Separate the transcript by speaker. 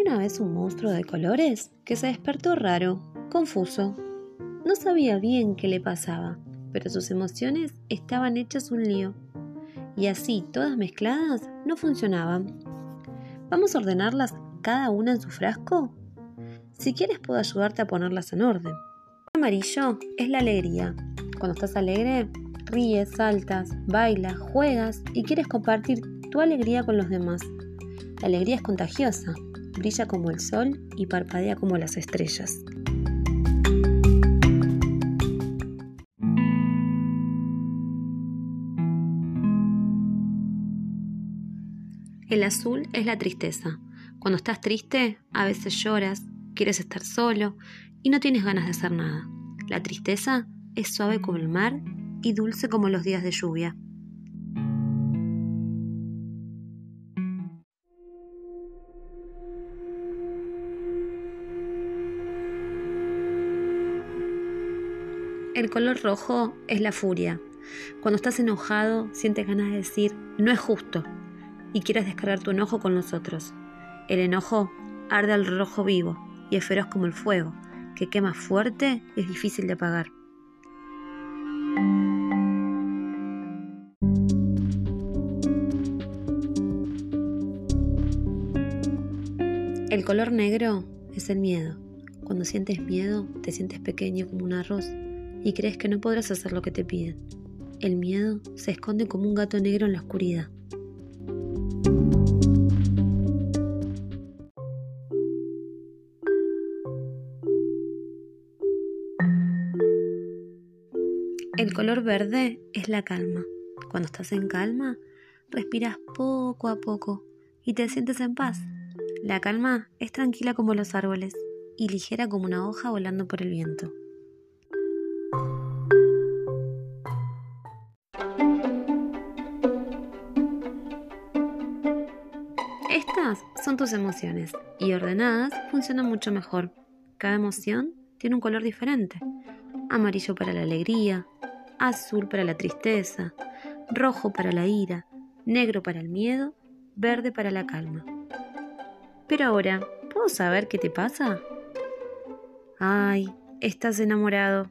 Speaker 1: es un monstruo de colores que se despertó raro, confuso. No sabía bien qué le pasaba, pero sus emociones estaban hechas un lío. Y así, todas mezcladas, no funcionaban. ¿Vamos a ordenarlas cada una en su frasco? Si quieres puedo ayudarte a ponerlas en orden. amarillo es la alegría. Cuando estás alegre, ríes, saltas, bailas, juegas y quieres compartir tu alegría con los demás. La alegría es contagiosa, brilla como el sol y parpadea como las estrellas. El azul es la tristeza. Cuando estás triste, a veces lloras, quieres estar solo y no tienes ganas de hacer nada. La tristeza es suave como el mar y dulce como los días de lluvia. El color rojo es la furia. Cuando estás enojado, sientes ganas de decir, no es justo, y quieres descargar tu enojo con los otros. El enojo arde al rojo vivo y es feroz como el fuego, que quema fuerte y es difícil de apagar. El color negro es el miedo. Cuando sientes miedo, te sientes pequeño como un arroz y crees que no podrás hacer lo que te piden. El miedo se esconde como un gato negro en la oscuridad. El color verde es la calma. Cuando estás en calma, respiras poco a poco y te sientes en paz. La calma es tranquila como los árboles y ligera como una hoja volando por el viento. Son tus emociones y ordenadas funcionan mucho mejor. Cada emoción tiene un color diferente. Amarillo para la alegría, azul para la tristeza, rojo para la ira, negro para el miedo, verde para la calma. Pero ahora, ¿puedo saber qué te pasa? Ay, estás enamorado.